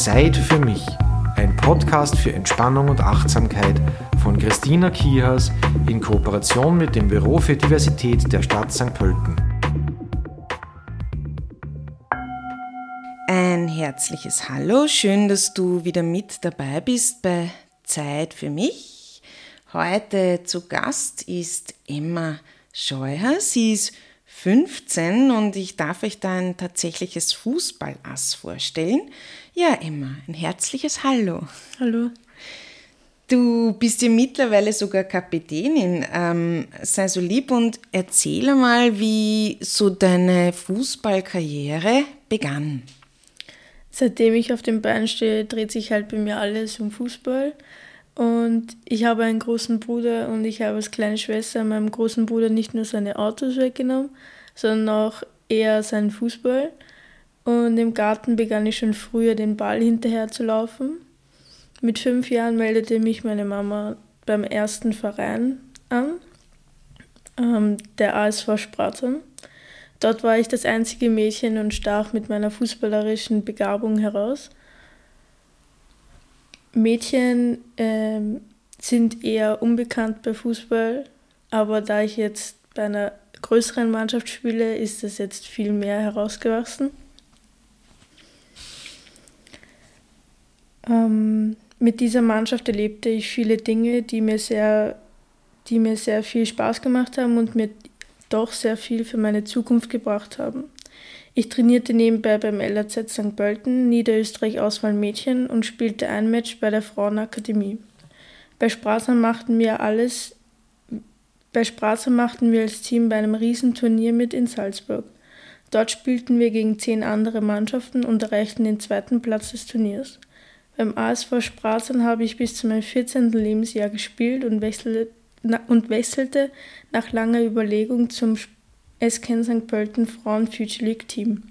Zeit für mich. Ein Podcast für Entspannung und Achtsamkeit von Christina Kihas in Kooperation mit dem Büro für Diversität der Stadt St. Pölten. Ein herzliches Hallo, schön, dass du wieder mit dabei bist bei Zeit für mich. Heute zu Gast ist Emma Scheuer. Sie ist 15 und ich darf euch da ein tatsächliches Fußballass vorstellen. Ja, Emma, ein herzliches Hallo. Hallo. Du bist ja mittlerweile sogar Kapitänin. Ähm, sei so lieb und erzähle mal, wie so deine Fußballkarriere begann. Seitdem ich auf dem Bein stehe, dreht sich halt bei mir alles um Fußball. Und ich habe einen großen Bruder und ich habe als kleine Schwester meinem großen Bruder nicht nur seine Autos weggenommen, sondern auch eher seinen Fußball. Und im Garten begann ich schon früher den Ball hinterher zu laufen. Mit fünf Jahren meldete mich meine Mama beim ersten Verein an, ähm, der ASV Spratzen. Dort war ich das einzige Mädchen und stach mit meiner fußballerischen Begabung heraus. Mädchen ähm, sind eher unbekannt bei Fußball, aber da ich jetzt bei einer größeren Mannschaft spiele, ist das jetzt viel mehr herausgewachsen. Ähm, mit dieser Mannschaft erlebte ich viele Dinge, die mir sehr, die mir sehr viel Spaß gemacht haben und mir doch sehr viel für meine Zukunft gebracht haben. Ich trainierte nebenbei beim LAZ St. Pölten, Niederösterreich Auswahl Mädchen und spielte ein Match bei der Frauenakademie. Bei Sprasern machten wir alles, bei Sprasern machten wir als Team bei einem Riesenturnier mit in Salzburg. Dort spielten wir gegen zehn andere Mannschaften und erreichten den zweiten Platz des Turniers. Beim ASV Sprasern habe ich bis zu meinem 14. Lebensjahr gespielt und wechselte, und wechselte nach langer Überlegung zum SK St. Pölten Frauen Future League Team.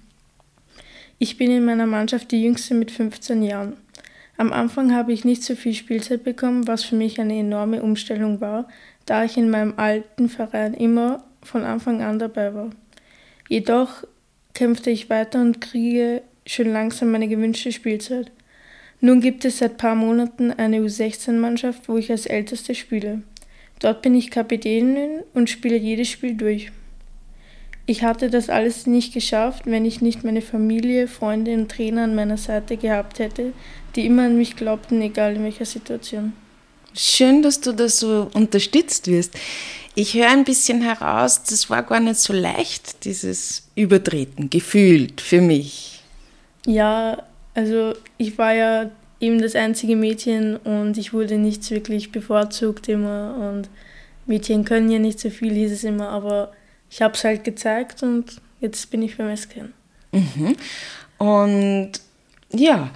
Ich bin in meiner Mannschaft die jüngste mit 15 Jahren. Am Anfang habe ich nicht so viel Spielzeit bekommen, was für mich eine enorme Umstellung war, da ich in meinem alten Verein immer von Anfang an dabei war. Jedoch kämpfte ich weiter und kriege schon langsam meine gewünschte Spielzeit. Nun gibt es seit paar Monaten eine U16-Mannschaft, wo ich als Älteste spiele. Dort bin ich Kapitänin und spiele jedes Spiel durch. Ich hatte das alles nicht geschafft, wenn ich nicht meine Familie, Freunde und Trainer an meiner Seite gehabt hätte, die immer an mich glaubten, egal in welcher Situation. Schön, dass du da so unterstützt wirst. Ich höre ein bisschen heraus, das war gar nicht so leicht, dieses Übertreten, gefühlt für mich. Ja, also ich war ja eben das einzige Mädchen und ich wurde nicht wirklich bevorzugt immer und Mädchen können ja nicht so viel, hieß es immer, aber ich habe es halt gezeigt und jetzt bin ich beim SKN. Mhm. Und ja,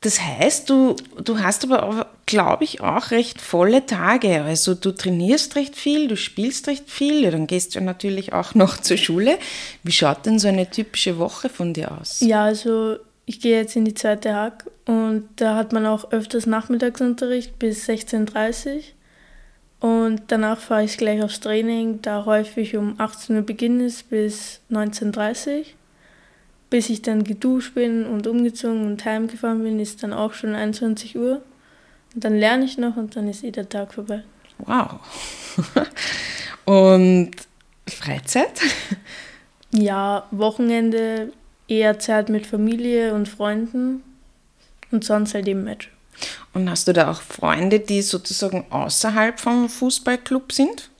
das heißt, du, du hast aber, glaube ich, auch recht volle Tage. Also du trainierst recht viel, du spielst recht viel, dann gehst du natürlich auch noch zur Schule. Wie schaut denn so eine typische Woche von dir aus? Ja, also ich gehe jetzt in die zweite Hack und da hat man auch öfters Nachmittagsunterricht bis 16.30 Uhr. Und danach fahre ich gleich aufs Training, da häufig um 18 Uhr Beginn ist bis 19.30 Uhr. Bis ich dann geduscht bin und umgezogen und heimgefahren bin, ist dann auch schon 21 Uhr. Und dann lerne ich noch und dann ist eh der Tag vorbei. Wow. und Freizeit? Ja, Wochenende eher Zeit mit Familie und Freunden und sonst halt eben Match. Und hast du da auch Freunde, die sozusagen außerhalb vom Fußballclub sind?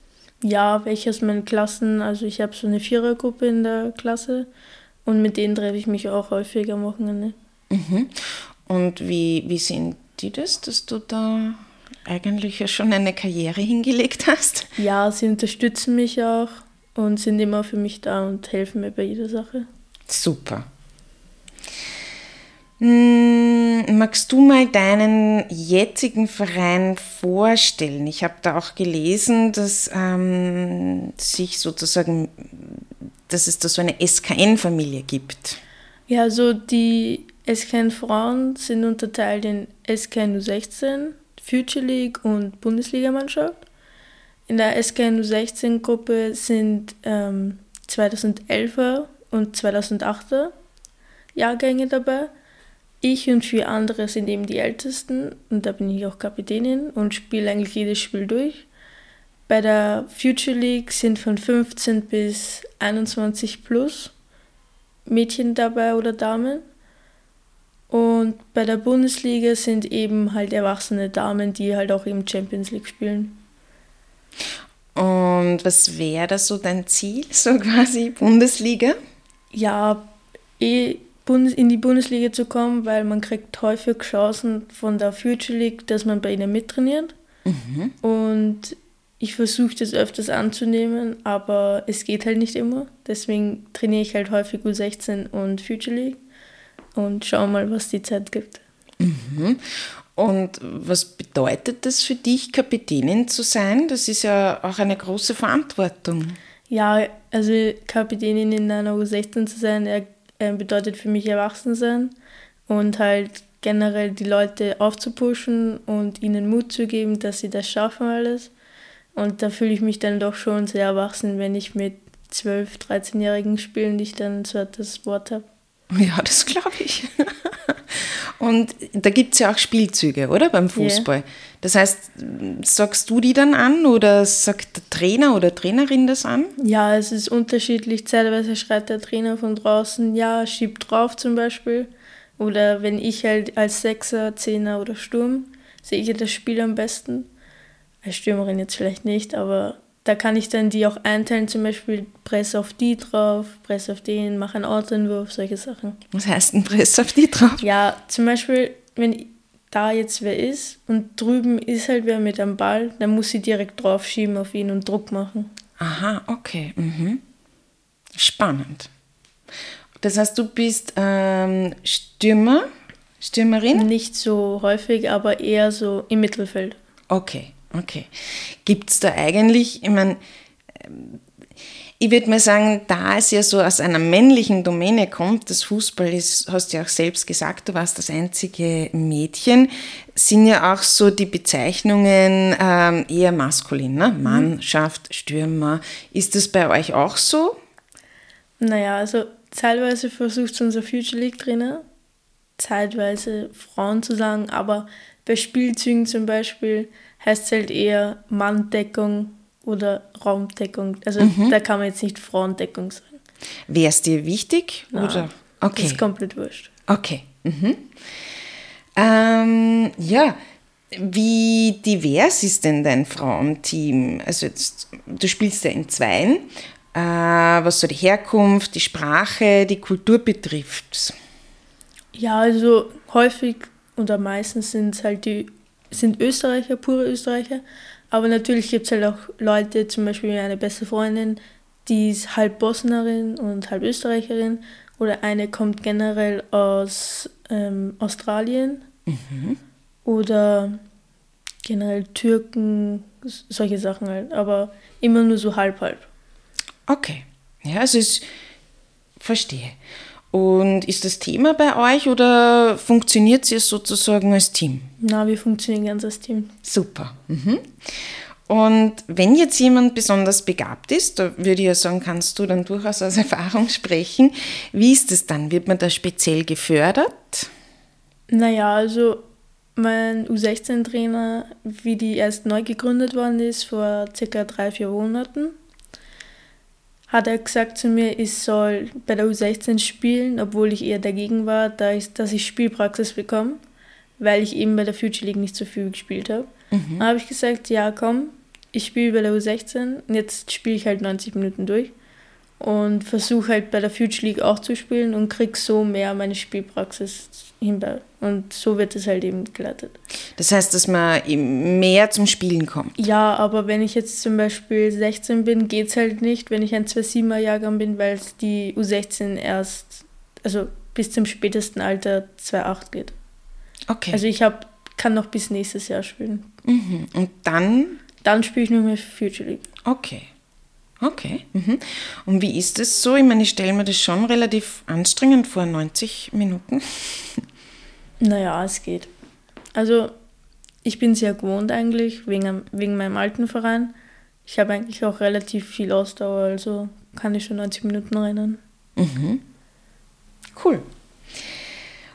Ja, welche aus meinen Klassen. Also ich habe so eine Vierergruppe in der Klasse und mit denen treffe ich mich auch häufig am Wochenende. Mhm. Und wie, wie sehen die das, dass du da eigentlich ja schon eine Karriere hingelegt hast? Ja, sie unterstützen mich auch und sind immer für mich da und helfen mir bei jeder Sache. Super. Hm, magst du mal deinen jetzigen Verein vorstellen? Ich habe da auch gelesen, dass ähm, sich sozusagen, dass es da so eine SKN-Familie gibt. Ja, also die SKN-Frauen sind unterteilt in SKN U16, Future League und Bundesligamannschaft. In der SKN U16-Gruppe sind ähm, 2011er und 2008er Jahrgänge dabei. ich und vier andere sind eben die Ältesten und da bin ich auch Kapitänin und spiele eigentlich jedes Spiel durch. Bei der Future League sind von 15 bis 21 plus Mädchen dabei oder Damen. Und bei der Bundesliga sind eben halt erwachsene Damen, die halt auch im Champions League spielen. Und was wäre da so dein Ziel, so quasi Bundesliga? Ja, eh in die Bundesliga zu kommen, weil man kriegt häufig Chancen von der Future League, dass man bei ihnen mittrainiert. Mhm. Und ich versuche das öfters anzunehmen, aber es geht halt nicht immer. Deswegen trainiere ich halt häufig U16 und Future League und schaue mal, was die Zeit gibt. Mhm. Und was bedeutet das für dich, Kapitänin zu sein? Das ist ja auch eine große Verantwortung. Ja, also Kapitänin in einer U16 zu sein, äh, bedeutet für mich erwachsen sein und halt generell die Leute aufzupushen und ihnen Mut zu geben, dass sie das schaffen alles. Und da fühle ich mich dann doch schon sehr erwachsen, wenn ich mit 12-, 13-Jährigen spielen, die ich dann so das Wort habe. Ja, das glaube ich. Und da gibt es ja auch Spielzüge, oder? Beim Fußball. Yeah. Das heißt, sagst du die dann an oder sagt der Trainer oder Trainerin das an? Ja, es ist unterschiedlich. Teilweise schreit der Trainer von draußen, ja, schieb drauf zum Beispiel. Oder wenn ich halt als Sechser, Zehner oder Sturm, sehe ich das Spiel am besten. Als Stürmerin jetzt vielleicht nicht, aber da kann ich dann die auch einteilen, zum Beispiel Press auf die drauf, Press auf den, mach einen Autoentwurf, solche Sachen. Was heißt ein Press auf die drauf? Ja, zum Beispiel, wenn da jetzt wer ist und drüben ist halt wer mit einem Ball, dann muss sie direkt drauf schieben auf ihn und Druck machen. Aha, okay. Mhm. Spannend. Das heißt, du bist ähm, Stürmer, Stürmerin? Nicht so häufig, aber eher so im Mittelfeld. Okay. Okay. Gibt es da eigentlich, ich meine, ich würde mal sagen, da es ja so aus einer männlichen Domäne kommt, das Fußball ist, hast du ja auch selbst gesagt, du warst das einzige Mädchen, sind ja auch so die Bezeichnungen ähm, eher maskulin, ne? Mhm. Mannschaft, Stürmer. Ist das bei euch auch so? Naja, also teilweise versucht unser Future League Trainer, zeitweise Frauen zu sagen, aber bei Spielzügen zum Beispiel heißt es halt eher Manndeckung oder Raumdeckung. Also mhm. da kann man jetzt nicht Frauendeckung sagen. Wäre es dir wichtig? Nein, oder? Okay. Das ist komplett wurscht. Okay. Mhm. Ähm, ja, wie divers ist denn dein Frauenteam? Also jetzt, du spielst ja in Zweien. Äh, was so die Herkunft, die Sprache, die Kultur betrifft? Ja, also häufig oder meistens sind es halt die sind Österreicher, pure Österreicher. Aber natürlich gibt es halt auch Leute, zum Beispiel eine beste Freundin, die ist halb Bosnerin und halb Österreicherin. Oder eine kommt generell aus ähm, Australien. Mhm. Oder generell Türken, solche Sachen halt. Aber immer nur so halb halb. Okay. Ja, also ich verstehe. Und ist das Thema bei euch oder funktioniert ihr sozusagen als Team? Na, wir funktionieren ganz als Team. Super. Mhm. Und wenn jetzt jemand besonders begabt ist, da würde ich ja sagen, kannst du dann durchaus aus Erfahrung sprechen. Wie ist es dann? Wird man da speziell gefördert? Naja, also mein U16-Trainer, wie die erst neu gegründet worden ist, vor circa drei, vier Monaten, hat er gesagt zu mir, ich soll bei der U16 spielen, obwohl ich eher dagegen war, da ich, dass ich Spielpraxis bekomme, weil ich eben bei der Future League nicht so viel gespielt habe. Mhm. Dann habe ich gesagt, ja komm, ich spiele bei der U16 und jetzt spiele ich halt 90 Minuten durch und versuche halt bei der Future League auch zu spielen und krieg so mehr meine Spielpraxis hinbaut. Und so wird es halt eben geleitet. Das heißt, dass man mehr zum Spielen kommt? Ja, aber wenn ich jetzt zum Beispiel 16 bin, geht es halt nicht, wenn ich ein 2-7er Jahrgang bin, weil es die U16 erst, also bis zum spätesten Alter 2-8 geht. Okay. Also ich hab, kann noch bis nächstes Jahr spielen. Mhm. Und dann? Dann spiele ich nur mehr Future League. Okay. Okay. Mhm. Und wie ist es so? Ich meine, ich stelle mir das schon relativ anstrengend vor, 90 Minuten. Naja, es geht. Also, ich bin sehr gewohnt eigentlich, wegen, wegen meinem alten Verein. Ich habe eigentlich auch relativ viel Ausdauer, also kann ich schon 90 Minuten rennen. Mhm. Cool.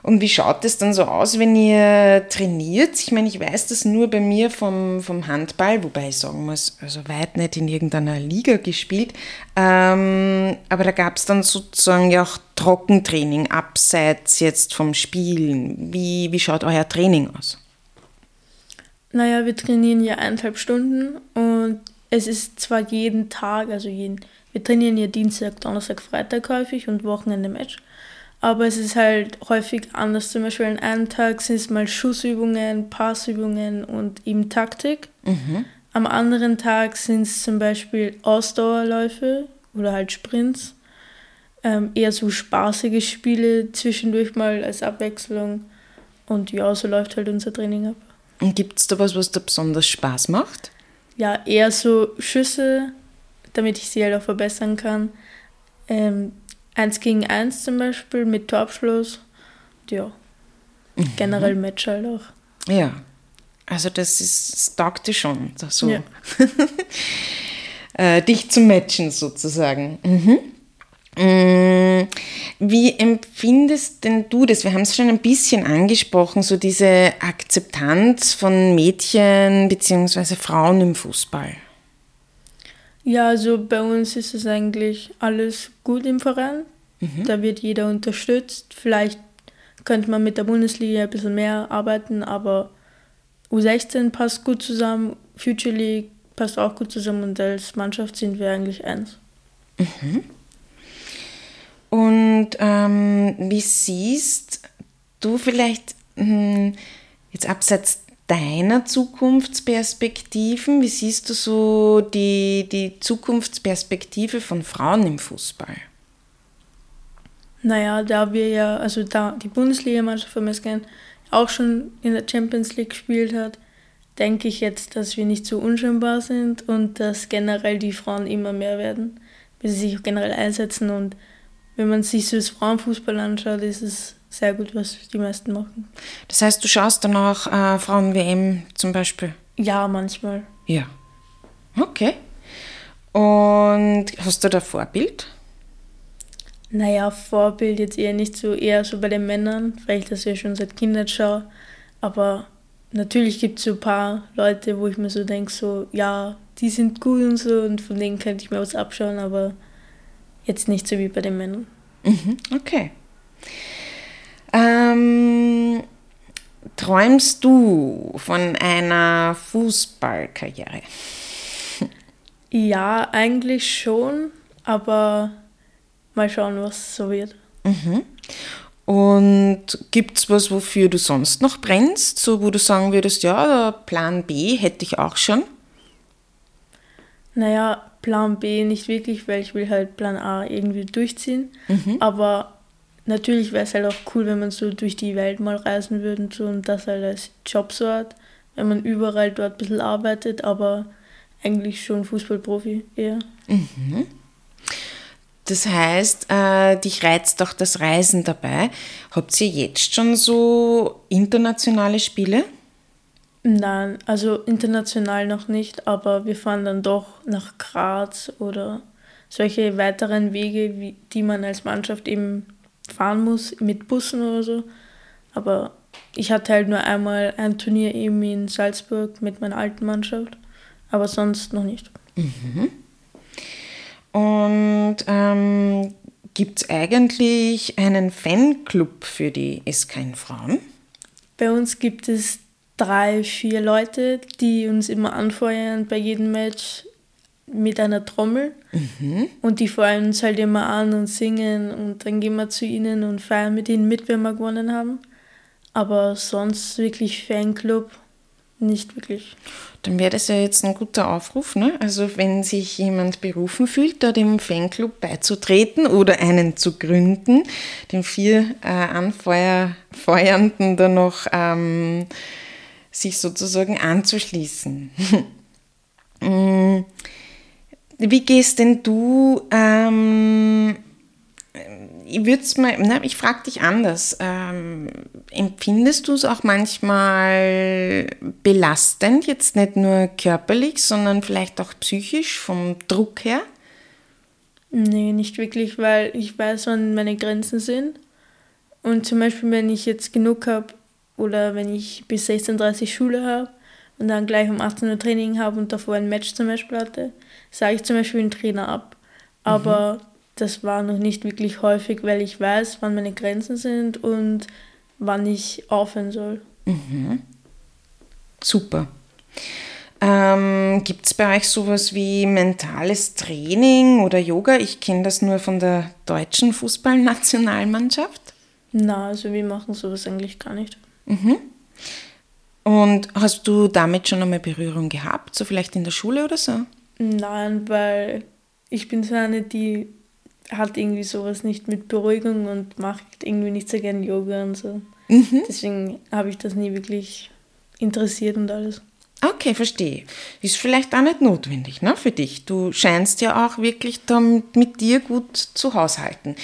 Und wie schaut es dann so aus, wenn ihr trainiert? Ich meine, ich weiß das nur bei mir vom, vom Handball, wobei ich sagen muss, also weit nicht in irgendeiner Liga gespielt. Ähm, aber da gab es dann sozusagen ja auch Trockentraining, abseits jetzt vom Spielen. Wie, wie schaut euer Training aus? Naja, wir trainieren ja eineinhalb Stunden und es ist zwar jeden Tag, also jeden, wir trainieren ja Dienstag, Donnerstag, Freitag häufig und Wochenende Match. Aber es ist halt häufig anders. Zum Beispiel an einem Tag sind es mal Schussübungen, Passübungen und eben Taktik. Mhm. Am anderen Tag sind es zum Beispiel Ausdauerläufe oder halt Sprints. Ähm, eher so spaßige Spiele zwischendurch mal als Abwechslung. Und ja, so läuft halt unser Training ab. Und gibt es da was, was da besonders Spaß macht? Ja, eher so Schüsse, damit ich sie halt auch verbessern kann. Ähm, eins gegen eins zum Beispiel mit Torabschluss. Ja, mhm. generell Match halt auch. Ja, also das ist, das taugt dir schon, so. Ja. äh, dich zu matchen sozusagen. Mhm. Mm, wie empfindest denn du das? Wir haben es schon ein bisschen angesprochen, so diese Akzeptanz von Mädchen bzw. Frauen im Fußball. Ja, also bei uns ist es eigentlich alles gut im Verein. Mhm. Da wird jeder unterstützt. Vielleicht könnte man mit der Bundesliga ein bisschen mehr arbeiten, aber U16 passt gut zusammen, Future League passt auch gut zusammen und als Mannschaft sind wir eigentlich eins. Mhm. Und ähm, wie siehst du vielleicht mh, hm, jetzt abseits deiner Zukunftsperspektiven? Wie siehst du so die, die Zukunftsperspektive von Frauen im Fußball? Naja, da wir ja, also da die Bundesliga-Mannschaft von Mesken auch schon in der Champions League gespielt hat, denke ich jetzt, dass wir nicht so unscheinbar sind und dass generell die Frauen immer mehr werden, weil sie sich generell einsetzen und wenn man sich so das Frauenfußball anschaut, ist es sehr gut, was die meisten machen. Das heißt, du schaust dann auch äh, Frauen-WM zum Beispiel? Ja, manchmal. Ja. Okay. Und hast du da Vorbild? Naja, Vorbild jetzt eher nicht so, eher so bei den Männern, weil ich das ja schon seit Kindheit schaue. Aber natürlich gibt es so ein paar Leute, wo ich mir so denke, so, ja, die sind gut und so und von denen könnte ich mir was abschauen, aber jetzt nicht so wie bei den Männern. Mhm, okay. Ähm, träumst du von einer Fußballkarriere? Ja, eigentlich schon, aber mal schauen, was so wird. Mhm. Und gibt es was, wofür du sonst noch brennst, so wo du sagen würdest, ja, Plan B hätte ich auch schon? Naja, Plan B nicht wirklich, weil ich will halt Plan A irgendwie durchziehen. Mhm. Aber natürlich wäre es halt auch cool, wenn man so durch die Welt mal reisen würde und so und das halt als Job so hat, wenn man überall dort ein bisschen arbeitet, aber eigentlich schon Fußballprofi eher. Mhm. Das heißt, äh, dich reizt auch das Reisen dabei. Habt ihr jetzt schon so internationale Spiele? Nein, also international noch nicht, aber wir fahren dann doch nach Graz oder solche weiteren Wege, die man als Mannschaft eben fahren muss mit Bussen oder so. Aber ich hatte halt nur einmal ein Turnier eben in Salzburg mit meiner alten Mannschaft, aber sonst noch nicht. Mhm. Und ähm, gibt es eigentlich einen Fanclub für die SKN Frauen? Bei uns gibt es drei, vier Leute, die uns immer anfeuern bei jedem Match mit einer Trommel mhm. und die feuern uns halt immer an und singen und dann gehen wir zu ihnen und feiern mit ihnen mit, wenn wir gewonnen haben. Aber sonst wirklich Fanclub nicht wirklich. Dann wäre das ja jetzt ein guter Aufruf. Ne? Also wenn sich jemand berufen fühlt, da dem Fanclub beizutreten oder einen zu gründen, den vier äh, Anfeuernden dann noch ähm, sich sozusagen anzuschließen. Mm. Wie gehst denn du, ähm, ich würde mal, na, ich frage dich anders, ähm, empfindest du es auch manchmal belastend, jetzt nicht nur körperlich, sondern vielleicht auch psychisch vom Druck her? Nee, nicht wirklich, weil ich weiß, wann meine Grenzen sind. Und zum Beispiel, wenn ich jetzt genug habe oder wenn ich bis 16.30 Uhr Schule habe und dann gleich um 18 Uhr Training habe und davor ein Match zum Beispiel hatte, sage ich zum Beispiel den Trainer ab. Aber mhm. das war noch nicht wirklich häufig, weil ich weiß, wann meine Grenzen sind und wann ich aufhören soll. Mhm. Super. Ähm, Gibt es bei euch sowas wie mentales Training oder Yoga? Ich kenne das nur von der deutschen Fußballnationalmannschaft. Na, also wir machen sowas eigentlich gar nicht. Mhm. Und hast du damit schon einmal Berührung gehabt, so vielleicht in der Schule oder so? Nein, weil ich bin so eine, die hat irgendwie sowas nicht mit Beruhigung und macht irgendwie nicht so gern Yoga und so. Mhm. Deswegen habe ich das nie wirklich interessiert und alles. Okay, verstehe. Ist vielleicht auch nicht notwendig ne, für dich. Du scheinst ja auch wirklich damit mit dir gut zu haushalten.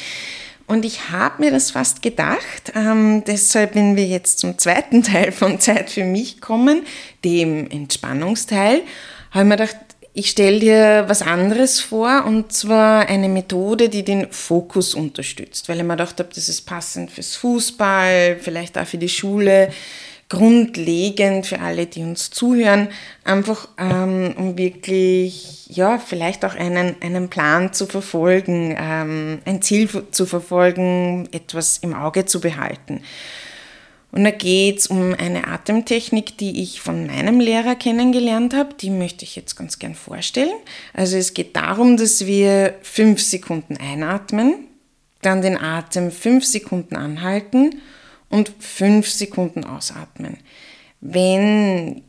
Und ich habe mir das fast gedacht, ähm, deshalb, wenn wir jetzt zum zweiten Teil von Zeit für mich kommen, dem Entspannungsteil, habe ich mir gedacht, ich stelle dir was anderes vor und zwar eine Methode, die den Fokus unterstützt, weil ich mir gedacht habe, das ist passend fürs Fußball, vielleicht auch für die Schule grundlegend für alle, die uns zuhören, einfach ähm, um wirklich, ja, vielleicht auch einen, einen Plan zu verfolgen, ähm, ein Ziel zu verfolgen, etwas im Auge zu behalten. Und da geht es um eine Atemtechnik, die ich von meinem Lehrer kennengelernt habe. Die möchte ich jetzt ganz gern vorstellen. Also es geht darum, dass wir fünf Sekunden einatmen, dann den Atem fünf Sekunden anhalten und fünf Sekunden ausatmen. Wenn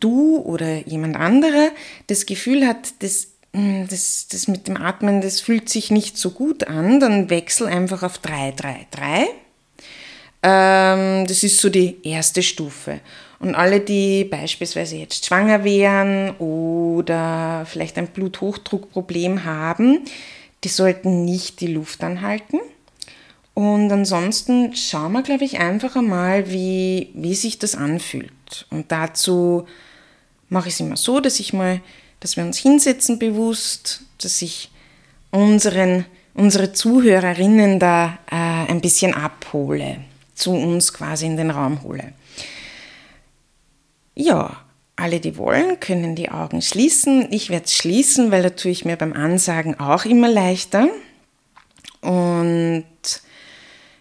du oder jemand anderer das Gefühl hat, das, hm, das, das mit dem Atmen, das fühlt sich nicht so gut an, dann wechsel einfach auf 3, 3, 3. Ähm, das ist so die erste Stufe. Und alle, die beispielsweise jetzt schwanger wären oder vielleicht ein Bluthochdruckproblem haben, die sollten nicht die Luft anhalten, und ansonsten schauen wir, glaube ich, einfach einmal, wie, wie sich das anfühlt. Und dazu mache ich es immer so, dass ich mal, dass wir uns hinsetzen bewusst, dass ich unseren, unsere Zuhörerinnen da äh, ein bisschen abhole, zu uns quasi in den Raum hole. Ja, alle, die wollen, können die Augen schließen. Ich werde es schließen, weil da tue ich mir beim Ansagen auch immer leichter. Und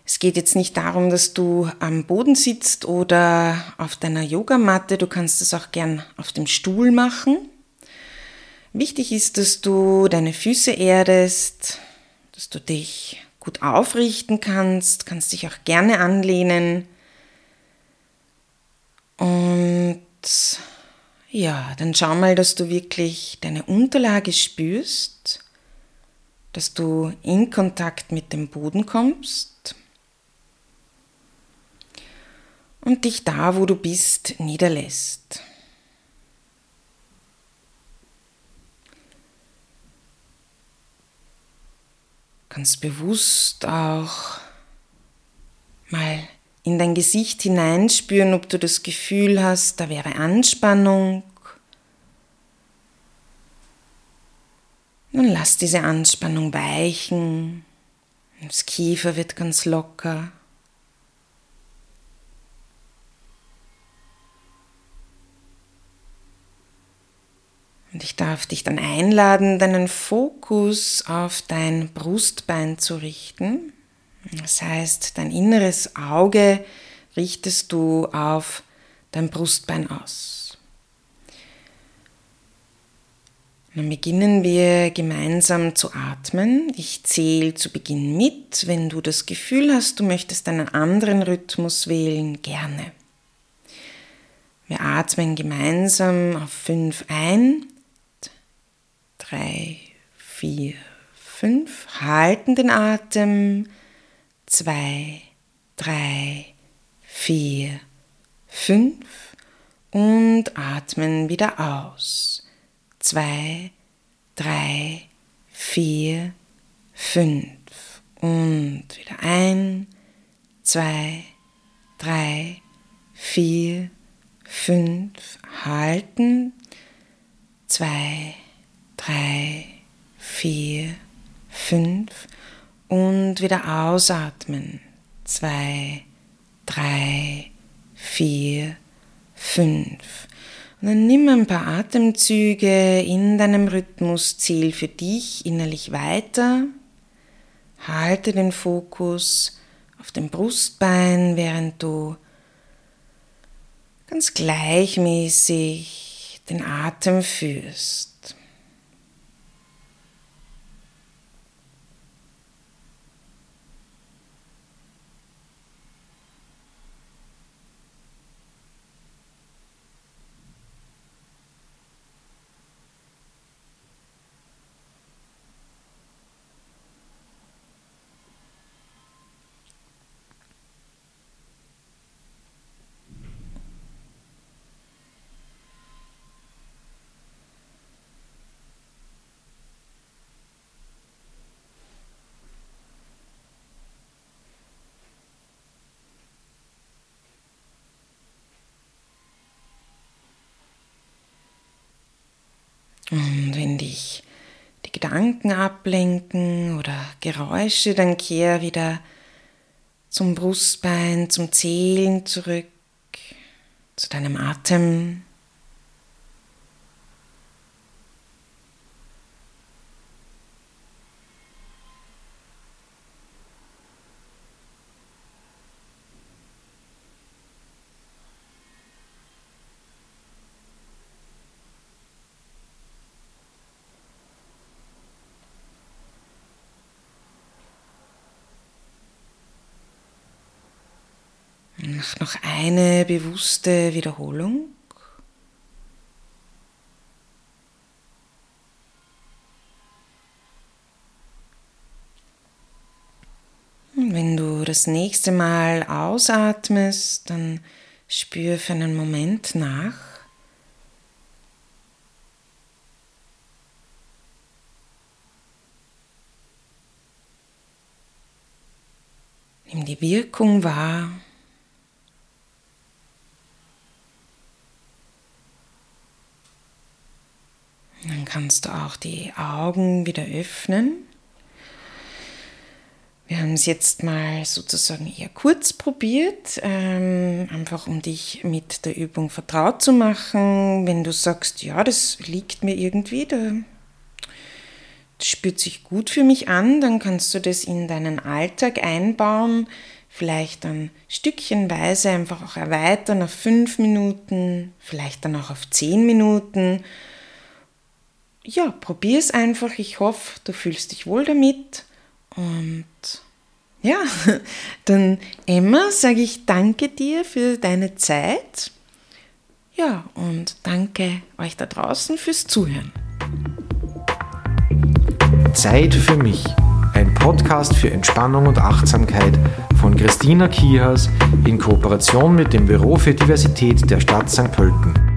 es geht jetzt nicht darum, dass du am Boden sitzt oder auf deiner Yogamatte. Du kannst es auch gern auf dem Stuhl machen. Wichtig ist, dass du deine Füße erdest, dass du dich gut aufrichten kannst, kannst dich auch gerne anlehnen. Und ja, dann schau mal, dass du wirklich deine Unterlage spürst, dass du in Kontakt mit dem Boden kommst und dich da, wo du bist, niederlässt. Ganz bewusst auch mal in dein Gesicht hineinspüren, ob du das Gefühl hast, da wäre Anspannung. Nun lass diese Anspannung weichen. Das Kiefer wird ganz locker. Und ich darf dich dann einladen, deinen Fokus auf dein Brustbein zu richten. Das heißt, dein inneres Auge richtest du auf dein Brustbein aus. Dann beginnen wir gemeinsam zu atmen. Ich zähle zu Beginn mit. Wenn du das Gefühl hast, du möchtest einen anderen Rhythmus wählen, gerne. Wir atmen gemeinsam auf fünf ein drei, vier, fünf. Halten den Atem. Zwei, drei, vier, fünf. Und atmen wieder aus. Zwei, drei, vier, fünf. Und wieder ein, zwei, drei, vier, fünf. Halten. Zwei, drei, vier, fünf und wieder ausatmen. zwei, drei, vier, fünf. Und dann nimm ein paar Atemzüge in deinem Rhythmusziel für dich innerlich weiter. Halte den Fokus auf dem Brustbein, während du ganz gleichmäßig den Atem führst. Und wenn dich die Gedanken ablenken oder Geräusche, dann kehr wieder zum Brustbein, zum Zählen zurück, zu deinem Atem. Mach noch eine bewusste Wiederholung. Und wenn du das nächste Mal ausatmest, dann spür für einen Moment nach. Nimm die Wirkung wahr. Dann kannst du auch die Augen wieder öffnen. Wir haben es jetzt mal sozusagen eher kurz probiert, ähm, einfach um dich mit der Übung vertraut zu machen. Wenn du sagst, ja, das liegt mir irgendwie, da, das spürt sich gut für mich an, dann kannst du das in deinen Alltag einbauen, vielleicht dann stückchenweise einfach auch erweitern auf fünf Minuten, vielleicht dann auch auf zehn Minuten ja, probier es einfach. Ich hoffe, du fühlst dich wohl damit. Und ja, dann Emma, sage ich danke dir für deine Zeit. Ja, und danke euch da draußen fürs Zuhören. Zeit für mich. Ein Podcast für Entspannung und Achtsamkeit von Christina Kihas in Kooperation mit dem Büro für Diversität der Stadt St. Pölten.